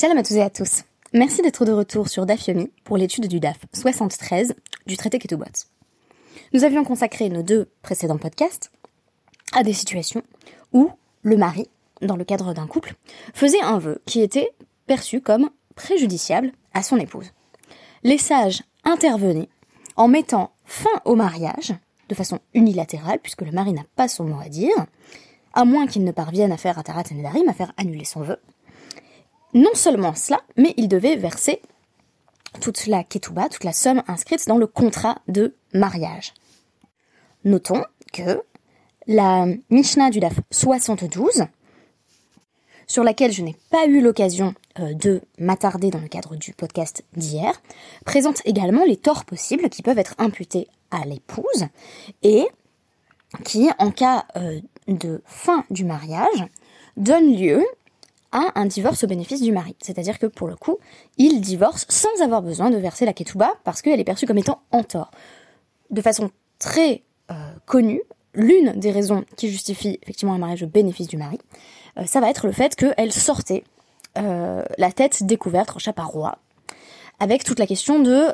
Shalom à tous et à tous. Merci d'être de retour sur DAF pour l'étude du DAF 73 du traité Ketubot. Nous avions consacré nos deux précédents podcasts à des situations où le mari, dans le cadre d'un couple, faisait un vœu qui était perçu comme préjudiciable à son épouse. Les sages intervenaient en mettant fin au mariage de façon unilatérale, puisque le mari n'a pas son mot à dire, à moins qu'il ne parvienne à faire Atarat Nedarim, à faire annuler son vœu. Non seulement cela, mais il devait verser toute la ketouba, toute la somme inscrite dans le contrat de mariage. Notons que la Mishnah du DAF 72, sur laquelle je n'ai pas eu l'occasion euh, de m'attarder dans le cadre du podcast d'hier, présente également les torts possibles qui peuvent être imputés à l'épouse et qui, en cas euh, de fin du mariage, donne lieu à un divorce au bénéfice du mari. C'est-à-dire que pour le coup, il divorce sans avoir besoin de verser la ketouba parce qu'elle est perçue comme étant en tort. De façon très euh, connue, l'une des raisons qui justifie effectivement un mariage au bénéfice du mari, euh, ça va être le fait qu'elle sortait euh, la tête découverte en chaparrois, avec toute la question de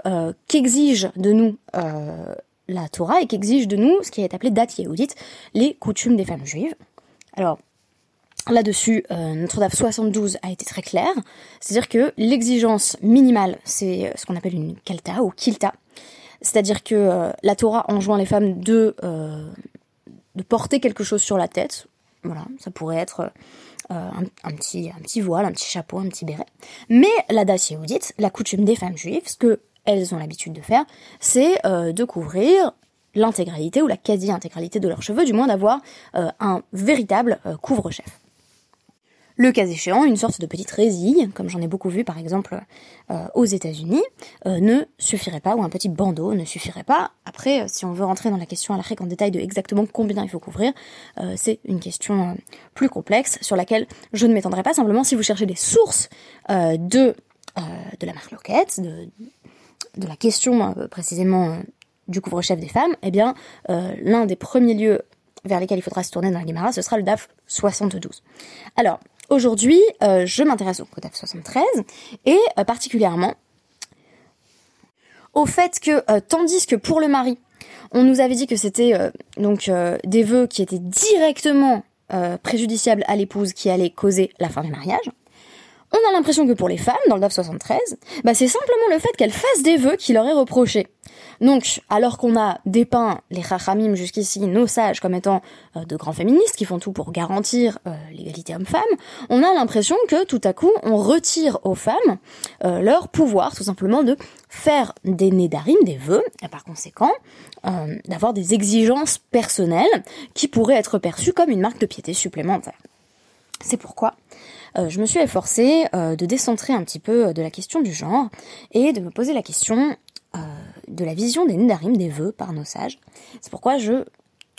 qu'exige de nous la Torah et qu'exige de nous ce qui est appelé date yéhoudite, les coutumes des femmes juives. Alors, Là-dessus, euh, notre DAF 72 a été très clair, c'est-à-dire que l'exigence minimale, c'est euh, ce qu'on appelle une kalta ou kilta, c'est-à-dire que euh, la Torah enjoint les femmes de, porter quelque chose sur la tête, voilà, ça pourrait être un, petit, voile, un petit chapeau, un petit béret. Mais la Das Yehudit, la coutume des femmes juives, ce que elles ont l'habitude de faire, c'est de couvrir l'intégralité ou la quasi-intégralité de leurs cheveux, du moins d'avoir un véritable couvre-chef le cas échéant, une sorte de petite résille, comme j'en ai beaucoup vu par exemple euh, aux États-Unis, euh, ne suffirait pas, ou un petit bandeau ne suffirait pas. Après, euh, si on veut rentrer dans la question à la en détail de exactement combien il faut couvrir, c'est une question plus complexe sur laquelle je ne m'étendrai pas. Simplement, si vous cherchez des sources de, la marque Loquette, de, de la question précisément du couvre-chef des femmes, eh bien, l'un des premiers lieux vers lesquels il faudra se tourner dans la Guimara, ce sera le DAF 72. Alors, Aujourd'hui, euh, je m'intéresse au Code 73 et euh, particulièrement au fait que, euh, tandis que pour le mari, on nous avait dit que c'était donc des vœux qui étaient directement préjudiciables à l'épouse qui allaient causer la fin du mariage, on a l'impression que pour les femmes, dans le DAF 73, bah c'est simplement le fait qu'elles fassent des vœux qui leur est reproché. Donc, alors qu'on a dépeint les Chachamim jusqu'ici, nos sages, comme étant euh, de grands féministes qui font tout pour garantir euh, l'égalité homme-femme, on a l'impression que tout à coup, on retire aux femmes euh, leur pouvoir, tout simplement, de faire des nédarim, des vœux, et par conséquent, d'avoir des exigences personnelles qui pourraient être perçues comme une marque de piété supplémentaire. C'est pourquoi je me suis efforcée de décentrer un petit peu de la question du genre et de me poser la question euh, de la vision des Nidarim, des vœux par nos sages. C'est pourquoi je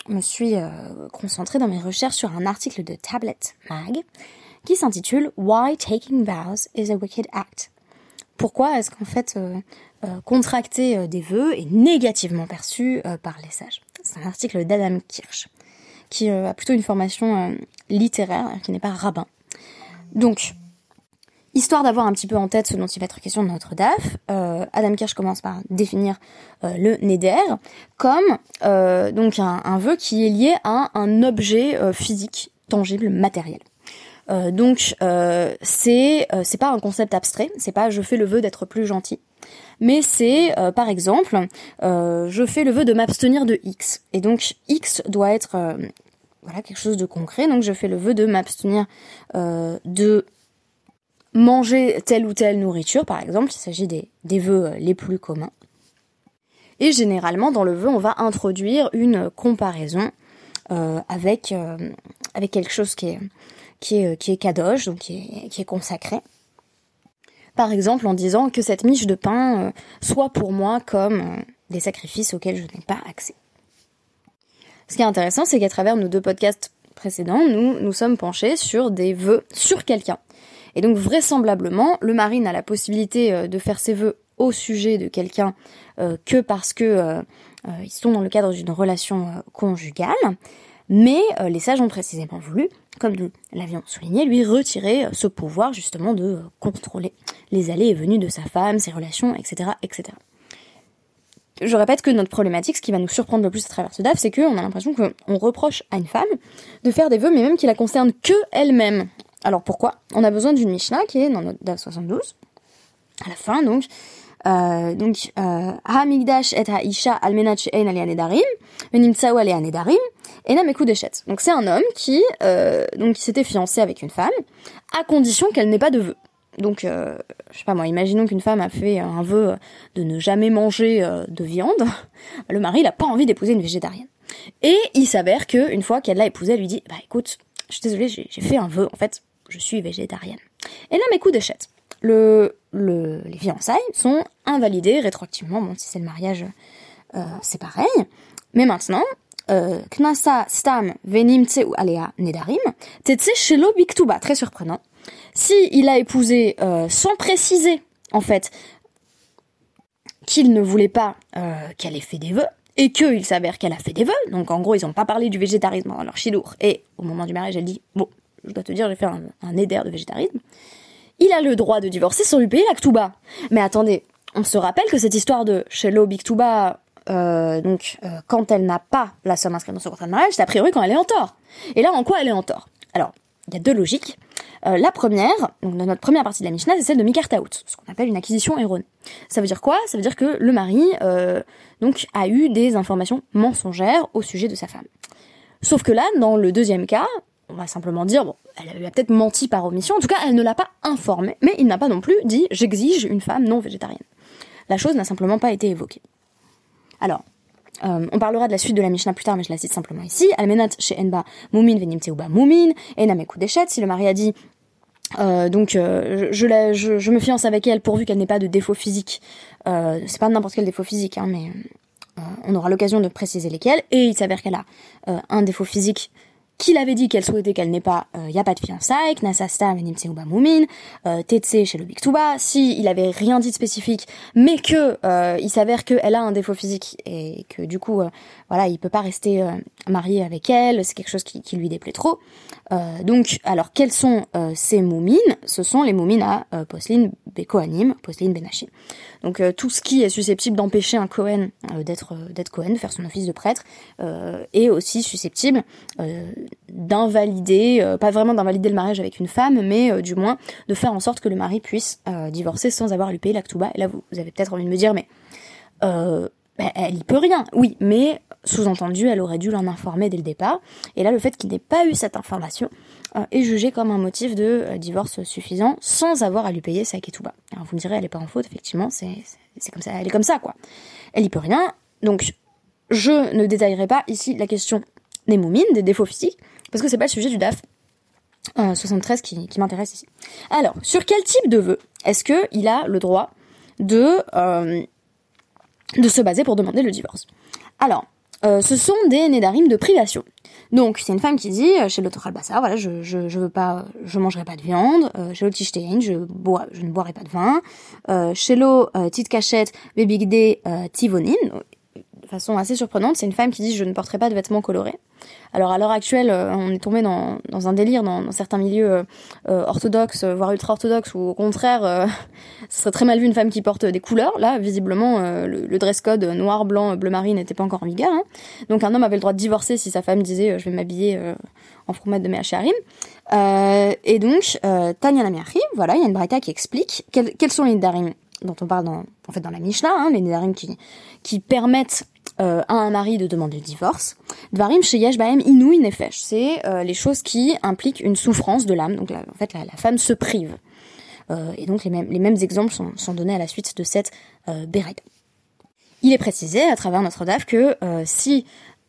me suis euh, concentrée dans mes recherches sur un article de Tablet Mag qui s'intitule Why Taking Vows is a Wicked Act. Pourquoi est-ce qu'en fait euh, contracter des vœux est négativement perçu par les sages? C'est un article d'Adam Kirsch qui a plutôt une formation littéraire, qui n'est pas rabbin. Donc, Histoire d'avoir un petit peu en tête ce dont il va être question de notre DAF, euh, Adam Kirsch commence par définir euh, le neder comme euh, donc un, vœu qui est lié à un objet physique, tangible, matériel. donc c'est c'est pas un concept abstrait, c'est pas je fais le vœu d'être plus gentil, mais c'est par exemple je fais le vœu de m'abstenir de X et donc X doit être voilà quelque chose de concret donc je fais le vœu de m'abstenir de manger telle ou telle nourriture, par exemple, il s'agit des, des vœux euh, les plus communs. Et généralement, dans le vœu, on va introduire une comparaison euh, avec, euh, avec quelque chose qui est, qui est, qui est kadosh, donc qui est, qui est consacré. Par exemple, en disant que cette miche de pain soit pour moi comme des sacrifices auxquels je n'ai pas accès. Ce qui est intéressant, c'est qu'à travers nos deux podcasts précédents, nous nous sommes penchés sur des vœux sur quelqu'un. Et donc vraisemblablement, le mari n'a la possibilité euh, de faire ses vœux au sujet de quelqu'un euh, que parce que euh, ils sont dans le cadre d'une relation conjugale. Mais les sages ont précisément voulu, comme nous l'avions souligné, lui retirer ce pouvoir justement de contrôler les allées et venues de sa femme, ses relations, etc., etc je répète que notre problématique, ce qui va nous surprendre le plus à travers ce DAF, c'est qu'on a l'impression qu'on reproche à une femme de faire des vœux, mais même qui la concernent que elle-même. Alors pourquoi? On a besoin d'une Mishnah qui est dans notre DAF 72, à la fin donc. Euh, donc, euh, Ha-Migdash et Ha-Isha almenat she'en nedarim, venimtsao nedarim, ena Donc c'est un homme qui, euh, donc, s'était fiancé avec une femme, à condition qu'elle n'ait pas de vœux. Donc, euh, je sais pas moi, imaginons qu'une femme a fait un vœu de ne jamais manger euh, de viande. Le mari, il a pas envie d'épouser une végétarienne. Et il s'avère que une fois qu'elle l'a épousée, elle lui dit, bah écoute, je suis désolée, j'ai fait un vœu, en fait, je suis végétarienne. Et là, mes coups d'échette. Le, le, les fiançailles sont invalidées rétroactivement. Bon, si c'est le mariage, euh, c'est pareil. Mais maintenant, euh, Knasa stam venim ou alea nedarim, tetse shelo biktuba. Très surprenant si a épousé euh, sans préciser en fait qu'il ne voulait pas qu'elle ait fait des vœux et qu'il s'avère qu'elle a fait des vœux, donc en gros ils n'ont pas parlé du végétarisme dans leur chilour et au moment du mariage elle dit bon je dois te dire j'ai fait un, un éder de végétarisme, il a le droit de divorcer sans lui payer la Mais attendez, on se rappelle que cette histoire de Shelo Biktuba, euh, donc quand elle n'a pas la somme inscrite dans son contrat de mariage, c'est a priori quand elle est en tort. Et là en quoi elle est en tort? Alors il y a deux logiques. Euh, la première, donc dans notre première partie de la Mishnah, c'est celle de Mikartaout, ce qu'on appelle une acquisition erronée. Ça veut dire quoi? Ça veut dire que le mari euh, donc a eu des informations mensongères au sujet de sa femme. Sauf que là, dans le deuxième cas, on va simplement dire, elle a peut-être menti par omission, en tout cas, elle ne l'a pas informé, mais il n'a pas non plus dit, j'exige une femme non végétarienne. La chose n'a simplement pas été évoquée. Alors, euh, on parlera de la suite de la Mishnah plus tard, mais je la cite simplement ici. Almenat chez Enba Mumin venimteuba Deshet. Si le mari a dit euh, donc euh, je, me fiance avec elle pourvu qu'elle n'ait pas de défaut physique. C'est pas n'importe quel défaut physique, hein, mais on aura l'occasion de préciser lesquels. Et il s'avère qu'elle a un défaut physique qu'il avait dit qu'elle souhaitait qu'elle n'ait pas, il euh, y a pas de fiançailles, Knasasta Venimtseuba Mumin, euh, Tetse chez le Biktuba, si il avait rien dit de spécifique, mais que euh, il s'avère qu'elle a un défaut physique et que du coup, euh, voilà, il peut pas rester euh, marié avec elle, c'est quelque chose qui, lui déplaît trop. donc, alors quelles sont ces moumines? Ce sont les moumines à euh, Posline Bekoanim, Posline Benachim. Donc tout ce qui est susceptible d'empêcher un Cohen d'être d'être Cohen, faire son office de prêtre, est aussi susceptible d'invalider, euh, pas vraiment d'invalider le mariage avec une femme, mais euh, du moins de faire en sorte que le mari puisse euh, divorcer sans avoir à lui payer l'actuba. Et là, vous, avez peut-être envie de me dire, mais bah, elle y peut rien. Oui, mais sous-entendu, elle aurait dû l'en informer dès le départ. Et là, le fait qu'il n'ait pas eu cette information est jugé comme un motif de divorce suffisant sans avoir à lui payer sa ketouba. Alors vous me direz, elle est pas en faute, effectivement, c'est comme ça, elle est comme ça, quoi. Elle y peut rien. Donc, je ne détaillerai pas ici la question des moumines, des défauts physiques, parce que c'est pas le sujet du DAF 73 euh, qui, qui m'intéresse ici. Alors, sur quel type de vœu est-ce que il a le droit de euh, de se baser pour demander le divorce Alors, euh, ce sont des nédarim de privation. Donc, c'est une femme qui dit chez l'autre Albassar, voilà, je, je, je veux pas, je mangerai pas de viande, chez l'Otistein, je bois, je ne boirai pas de vin, chez l'eau, petite cachette, bébigdé, tivonine, de façon assez surprenante, c'est une femme qui dit je ne porterai pas de vêtements colorés. Alors à l'heure actuelle, euh, on est tombé dans, dans un délire dans, certains milieux euh, euh, orthodoxes, voire ultra-orthodoxes, où au contraire, ce serait très mal vu une femme qui porte des couleurs. Là, visiblement, le, dress code noir, blanc, bleu marine n'était pas encore en vigueur. Hein. Donc un homme avait le droit de divorcer si sa femme disait je vais m'habiller en fromette de Mehacharim. Euh, et donc, Tanya Namiachi, voilà, il y a une braïta qui explique quels, sont les darim dont on parle dans, en fait dans la Mishnah, hein, les darim qui, qui permettent euh, à un mari de demander le divorce. Dvarim sheyesh baem inouï nefesh. C'est euh, les choses qui impliquent une souffrance de l'âme. Donc en fait, la, femme se prive. Euh, et donc les mêmes, les mêmes exemples sont, sont donnés à la suite de cette euh, Il est précisé à travers notre DAF que si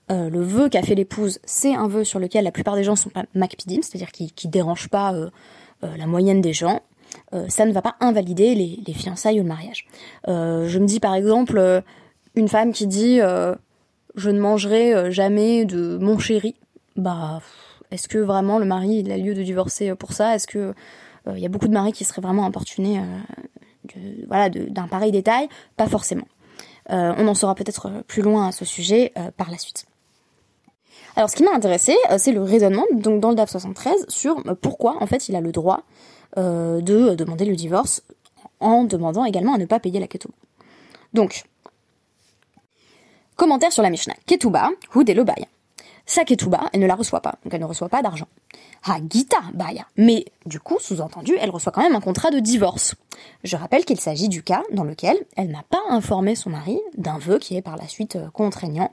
le vœu qu'a fait l'épouse, c'est un vœu sur lequel la plupart des gens sont pas macpidim, c'est-à-dire qui, qui dérange pas la moyenne des gens, ça ne va pas invalider les, les fiançailles ou le mariage. je me dis par exemple une femme qui dit euh, je ne mangerai euh, jamais de mon chéri, bah est-ce que vraiment le mari a lieu de divorcer pour ça? Est-ce que il euh, y a beaucoup de maris qui seraient vraiment importunés voilà d'un pareil détail? Pas forcément. on en saura peut-être plus loin à ce sujet par la suite. Alors ce qui m'a intéressé, c'est le raisonnement dans le DAF 73 sur pourquoi en fait il a le droit de demander le divorce en demandant également à ne pas payer la ketouba. Donc, commentaire sur la Mishnah. Ketouba, Hud et le Sa ketouba, elle ne la reçoit pas, donc elle ne reçoit pas d'argent. Ha Gita Baya. Mais du coup, sous-entendu, elle reçoit quand même un contrat de divorce. Je rappelle qu'il s'agit du cas dans lequel elle n'a pas informé son mari d'un vœu qui est par la suite euh, contraignant.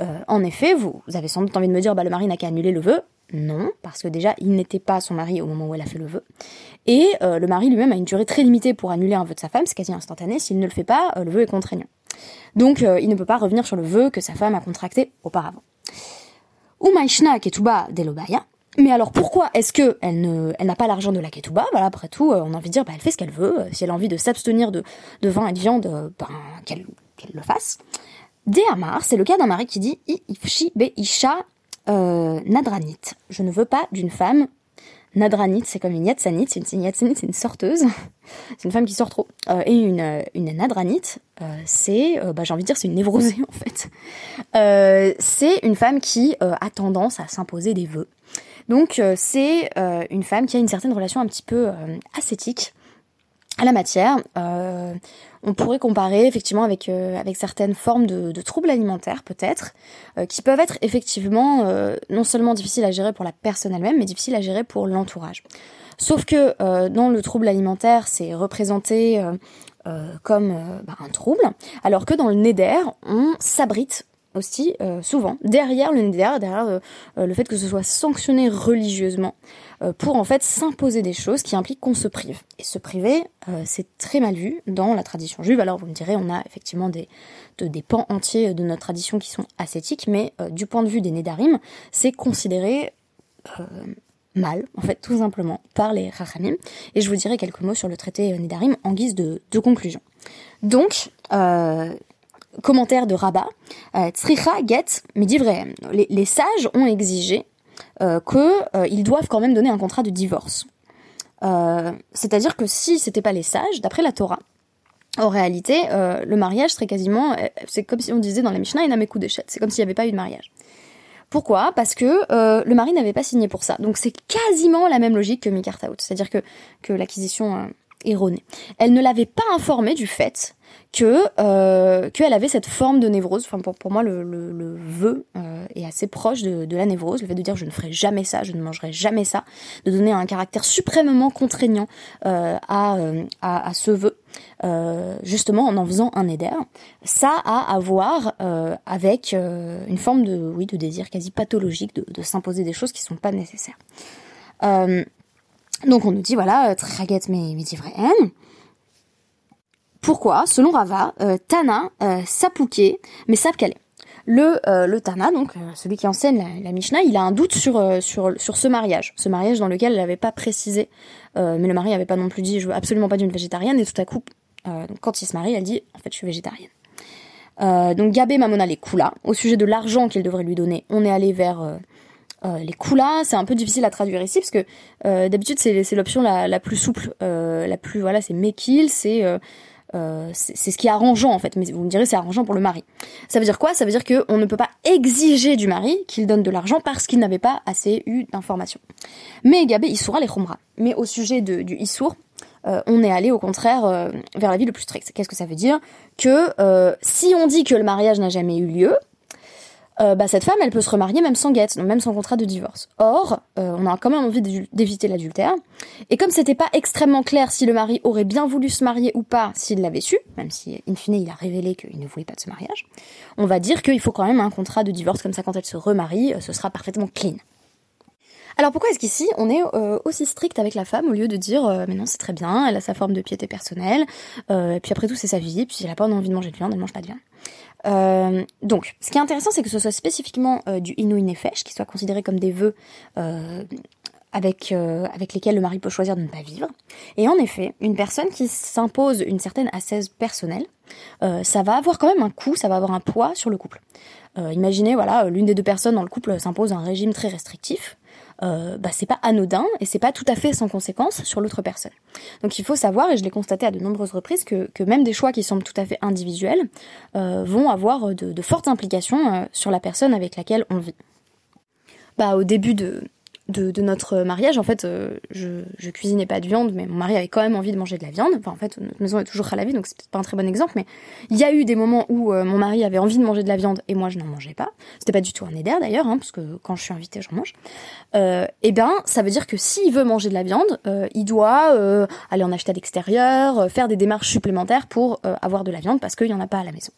Euh, en effet, vous, avez sans doute envie de me dire, bah le mari n'a qu'à annuler le vœu. Non, parce que déjà, il n'était pas son mari au moment où elle a fait le vœu. Et euh, le mari lui-même a une durée très limitée pour annuler un vœu de sa femme, c'est quasi instantané. S'il ne le fait pas, le vœu est contraignant. Donc, il ne peut pas revenir sur le vœu que sa femme a contracté auparavant. Umaishna ketuba delobaya, mais alors pourquoi est-ce que elle ne, elle n'a pas l'argent de la ketouba Voilà, après tout, euh, on a envie de dire, bah, elle fait ce qu'elle veut. Euh, si elle a envie de s'abstenir de, de vin et de viande, euh, ben, qu'elle, le fasse. Amar, c'est le cas d'un mari qui dit Ifshi be nadranit. Je ne veux pas d'une femme Nadranit, c'est comme une yatsanit, c'est une, c'est une sorteuse, c'est une femme qui sort trop. Euh, et une, une nadranit, euh, c'est, euh, bah, j'ai envie de dire, c'est une névrosée en fait. c'est une femme qui a tendance à s'imposer des vœux. Donc c'est une femme qui a une certaine relation un petit peu ascétique à la matière. Euh, on pourrait comparer effectivement avec, euh, avec certaines formes de, troubles alimentaires peut-être, euh, qui peuvent être effectivement non seulement difficiles à gérer pour la personne elle-même, mais difficiles à gérer pour l'entourage. Sauf que dans le trouble alimentaire, c'est représenté comme bah, un trouble, alors que dans le neder, on s'abrite aussi euh, souvent derrière le derrière, derrière euh, euh, le fait que ce soit sanctionné religieusement pour en fait s'imposer des choses qui impliquent qu'on se prive. Et se priver, c'est très mal vu dans la tradition juive. Alors vous me direz, on a effectivement des, des pans entiers de notre tradition qui sont ascétiques, mais du point de vue des Nédarim, c'est considéré mal, en fait, tout simplement, par les Rachamim. Et je vous dirai quelques mots sur le traité Nédarim en guise de, de conclusion. Donc, commentaire de Rabat, euh, Tzricha get vrai, Les, sages ont exigé euh, qu'ils euh, doivent quand même donner un contrat de divorce. Euh, c'est-à-dire que si c'était pas les sages, d'après la Torah, en réalité, le mariage serait quasiment, c'est comme si on disait dans la Mishnah, il n'a mes coups d'échette. C'est comme s'il n'y avait pas eu de mariage. Pourquoi? Parce que le mari n'avait pas signé pour ça. Donc c'est quasiment la même logique que Mikartaout. C'est-à-dire que, que l'acquisition erronée. Elle ne l'avait pas informé du fait que euh, qu'elle avait cette forme de névrose. Enfin, pour, pour moi, le, le, le vœu euh, est assez proche de, de, la névrose. Le fait de dire je ne ferai jamais ça, je ne mangerai jamais ça, de donner un caractère suprêmement contraignant euh, à, euh, à, à, ce vœu, euh, justement en en faisant un éder. Ça a à voir euh, avec une forme de oui de désir quasi pathologique de, de s'imposer des choses qui sont pas nécessaires. donc on nous dit voilà, traguette mais vrai pourquoi, selon Rava, euh, Tana euh, mais sapkalé le, euh, le Tana, donc euh, celui qui enseigne la, la, Mishnah, il a un doute sur, sur, sur ce mariage. Ce mariage dans lequel elle n'avait pas précisé, mais le mari n'avait pas non plus dit je veux absolument pas d'une végétarienne, et tout à coup, quand il se marie, elle dit en fait je suis végétarienne. donc Gabé Mamona les Kula. Au sujet de l'argent qu'il devrait lui donner, on est allé vers les Kula. C'est un peu difficile à traduire ici parce que d'habitude c'est l'option la, la, plus souple, la plus voilà c'est Mekil, c'est euh, c'est ce qui est arrangeant en fait, mais vous me direz c'est arrangeant pour le mari. Ça veut dire quoi? Ça veut dire qu'on ne peut pas exiger du mari qu'il donne de l'argent parce qu'il n'avait pas assez eu d'informations. Mais Gabé Issoura les Khumra. Mais au sujet de, du Issour, euh, on est allé au contraire euh, vers la vie le plus strict. Qu'est-ce que ça veut dire? Que si on dit que le mariage n'a jamais eu lieu, euh, bah, cette femme, elle peut se remarier même sans guette, donc même sans contrat de divorce. Or, euh, on a quand même envie d'éviter l'adultère. Et comme c'était pas extrêmement clair si le mari aurait bien voulu se marier ou pas, s'il l'avait su, même si in fine il a révélé qu'il ne voulait pas de ce mariage, on va dire qu'il faut quand même un contrat de divorce, comme ça quand elle se remarie, euh, ce sera parfaitement clean. Alors pourquoi est-ce qu'ici on est aussi strict avec la femme au lieu de dire mais non c'est très bien, elle a sa forme de piété personnelle, et puis après tout c'est sa vie, puis elle a pas envie de manger de viande, elle mange pas de viande. Euh, donc, ce qui est intéressant, c'est que ce soit spécifiquement euh, du Nefesh, qui soit considéré comme des vœux euh, avec, avec lesquels le mari peut choisir de ne pas vivre. Et en effet, une personne qui s'impose une certaine ascèse personnelle, ça va avoir quand même un coût, ça va avoir un poids sur le couple. imaginez, voilà, l'une des deux personnes dans le couple s'impose un régime très restrictif euh, bah, c'est pas anodin et c'est pas tout à fait sans conséquence sur l'autre personne. Donc il faut savoir, et je l'ai constaté à de nombreuses reprises, que, même des choix qui semblent tout à fait individuels euh, vont avoir de, de fortes implications euh, sur la personne avec laquelle on vit. bah, au début de, de, notre mariage, en fait, euh, je, je cuisinais pas de viande, mais mon mari avait quand même envie de manger de la viande. Enfin, en fait, notre maison est toujours à la vie, donc c'est peut-être pas un très bon exemple, mais il y a eu des moments où euh, mon mari avait envie de manger de la viande et moi je n'en mangeais pas. C'était pas du tout un éder d'ailleurs, hein, parce que quand je suis invitée, j'en mange. Euh, et eh bien, ça veut dire que s'il veut manger de la viande, euh, il doit aller en acheter à l'extérieur, faire des démarches supplémentaires pour avoir de la viande parce qu'il y en a pas à la maison.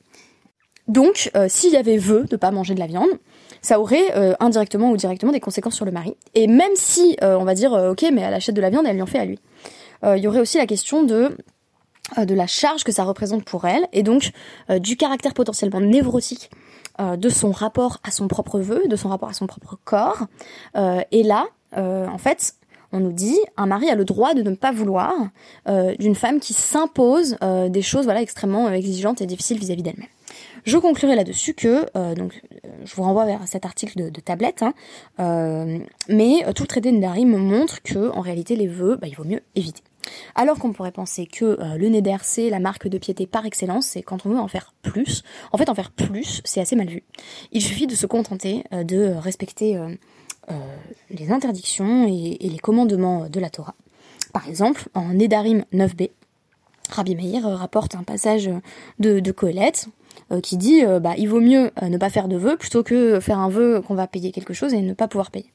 Donc, s'il y avait vœu de pas manger de la viande, ça aurait euh, indirectement ou directement des conséquences sur le mari. Et même si, euh, on va dire, euh, ok, mais elle achète de la viande, elle lui en fait à lui. Il y aurait aussi la question de la charge que ça représente pour elle, et donc du caractère potentiellement névrotique de son rapport à son propre vœu, de son rapport à son propre corps. et là, en fait, on nous dit un mari a le droit de ne pas vouloir d'une femme qui s'impose des choses voilà extrêmement exigeantes et difficiles vis-à-vis d'elle-même. Je conclurai là-dessus que, euh, donc, euh, je vous renvoie vers cet article de, tablette, hein, euh, mais tout le traité de Nedarim montre que, en réalité, les vœux, bah, il vaut mieux éviter. Alors qu'on pourrait penser que le Neder, c'est la marque de piété par excellence, c'est quand on veut en faire plus. En fait, en faire plus, c'est assez mal vu. Il suffit de se contenter de respecter les interdictions et, les commandements de la Torah. Par exemple, en Nedarim 9b, Rabbi Meir rapporte un passage de, de Colette qui dit euh, bah il vaut mieux euh, ne pas faire de vœux plutôt que faire un vœu qu'on va payer quelque chose et ne pas pouvoir payer.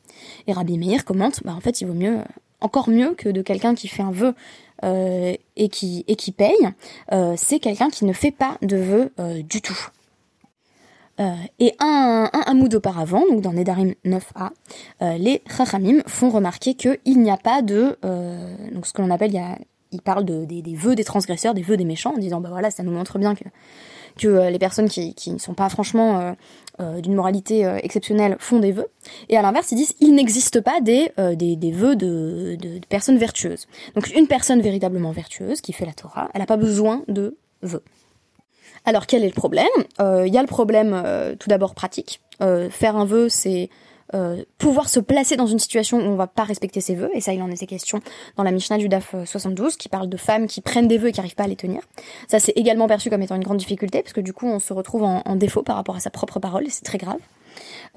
Et Rabbi Meir commente bah en fait il vaut mieux encore mieux que de quelqu'un qui fait un vœu et qui et qui paye, c'est quelqu'un qui ne fait pas de vœu du tout. et un, un hamoud auparavant, donc dans Nedarim 9a, les Chachamim font remarquer qu'il n'y a pas de, donc ce que l'on appelle, il, parle de, des, des vœux des transgresseurs, des vœux des méchants, en disant bah voilà, ça nous montre bien que que euh, les personnes qui, ne sont pas franchement euh, euh, d'une moralité exceptionnelle font des vœux. Et à l'inverse, ils disent il n'existe pas des, vœux de, de, de, personnes vertueuses. Donc une personne véritablement vertueuse qui fait la Torah, elle n'a pas besoin de vœux. Alors quel est le problème? Il y a le problème tout d'abord pratique. faire un vœu, c'est euh, pouvoir se placer dans une situation où on va pas respecter ses vœux, et ça il en était question dans la Mishnah du DAF 72, qui parle de femmes qui prennent des vœux et qui arrivent pas à les tenir. Ça c'est également perçu comme étant une grande difficulté, parce que du coup on se retrouve en, défaut par rapport à sa propre parole, et c'est très grave.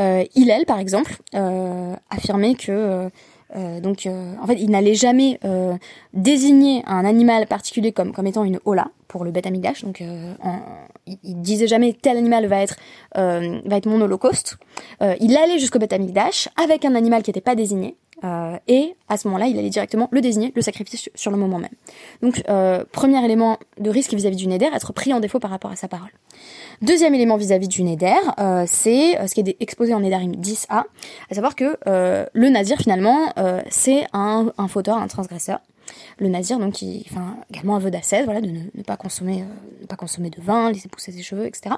Euh, Hillel, par exemple, euh, affirmait que euh, euh, donc, euh, en fait, il n'allait jamais euh, désigner un animal particulier comme, comme étant une hola pour le bête amigdash. Donc, il, il, disait jamais tel animal va être va être mon holocauste. il allait jusqu'au bête amigdash avec un animal qui n'était pas désigné. Euh, et à ce moment-là, il allait directement le désigner, le sacrifier sur, le moment même. Donc, euh, premier élément de risque vis-à-vis du Neder, être pris en défaut par rapport à sa parole. Deuxième élément vis-à-vis du Neder, euh, c'est ce qui est exposé en Nedarim 10a, à savoir que le Nazir, finalement, c'est un, fauteur, un transgresseur. Le Nazir, donc, qui, enfin, également un vœu d'ascèse, voilà, de ne, pas consommer, ne pas consommer de vin, laisser pousser ses cheveux, etc.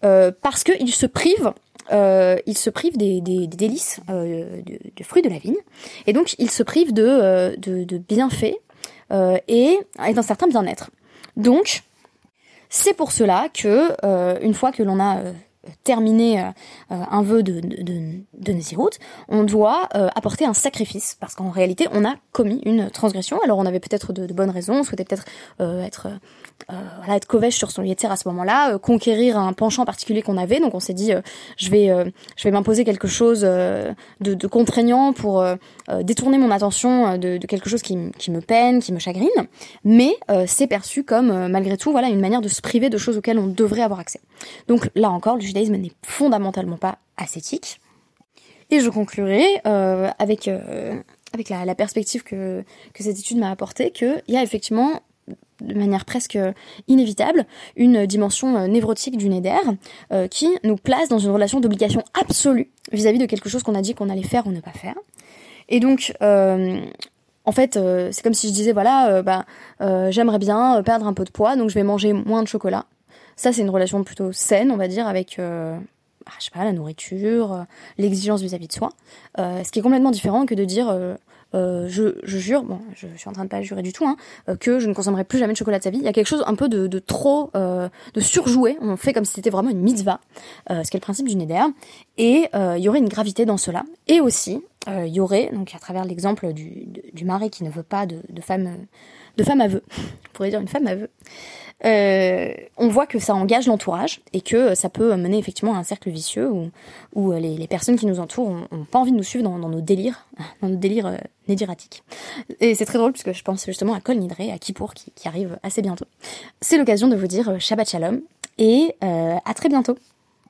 parce qu'il se prive euh, il se prive des, des, des délices euh, de, fruits de la vigne, et donc il se prive de, euh, de, de bienfaits euh, et, et d'un certain bien-être. Donc, c'est pour cela que euh, une fois que l'on a terminé un vœu de, de, de, de on doit apporter un sacrifice, parce qu'en réalité, on a commis une transgression. Alors, on avait peut-être de, bonnes raisons, on souhaitait peut-être être euh, voilà, être covèche sur son yetzer à ce moment-là, euh, conquérir un penchant particulier qu'on avait. Donc on s'est dit, euh, je vais, vais m'imposer quelque chose de, contraignant pour détourner mon attention de, quelque chose qui, me peine, qui me chagrine. Mais c'est perçu comme malgré tout, voilà, une manière de se priver de choses auxquelles on devrait avoir accès. Donc là encore, le judaïsme n'est fondamentalement pas ascétique. Et je conclurai avec avec la, la, perspective que, que cette étude m'a apporté, qu'il y a effectivement de manière presque inévitable une dimension euh, névrotique du Neder euh, qui nous place dans une relation d'obligation absolue vis-à-vis de quelque chose qu'on a dit qu'on allait faire ou ne pas faire. Et donc, euh, en fait, c'est comme si je disais, voilà, bah, j'aimerais bien perdre un peu de poids, donc je vais manger moins de chocolat. Ça, c'est une relation plutôt saine, on va dire, avec ah, je sais pas, la nourriture, l'exigence vis-à-vis de soi. ce qui est complètement différent que de dire je, je, jure, bon, je, suis en train de pas jurer du tout, hein, euh, que je ne consommerai plus jamais de chocolat de sa vie. Il y a quelque chose un peu de, de trop, euh, de surjoué. On fait comme si c'était vraiment une mitzvah, ce qui est le principe du Neder. Et il y aurait une gravité dans cela. Et aussi, il y aurait, donc à travers l'exemple du, du, mari qui ne veut pas de, de femme de femme aveu, on pourrait dire une femme aveu, euh, on voit que ça engage l'entourage et que ça peut mener effectivement à un cercle vicieux où, où les, personnes qui nous entourent ont, pas envie de nous suivre dans, nos délires, dans nos délires euh, nédiratiques. Et c'est très drôle puisque je pense justement à Col Nidré, à Kippour qui, qui arrive assez bientôt. C'est l'occasion de vous dire Shabbat Shalom et à très bientôt.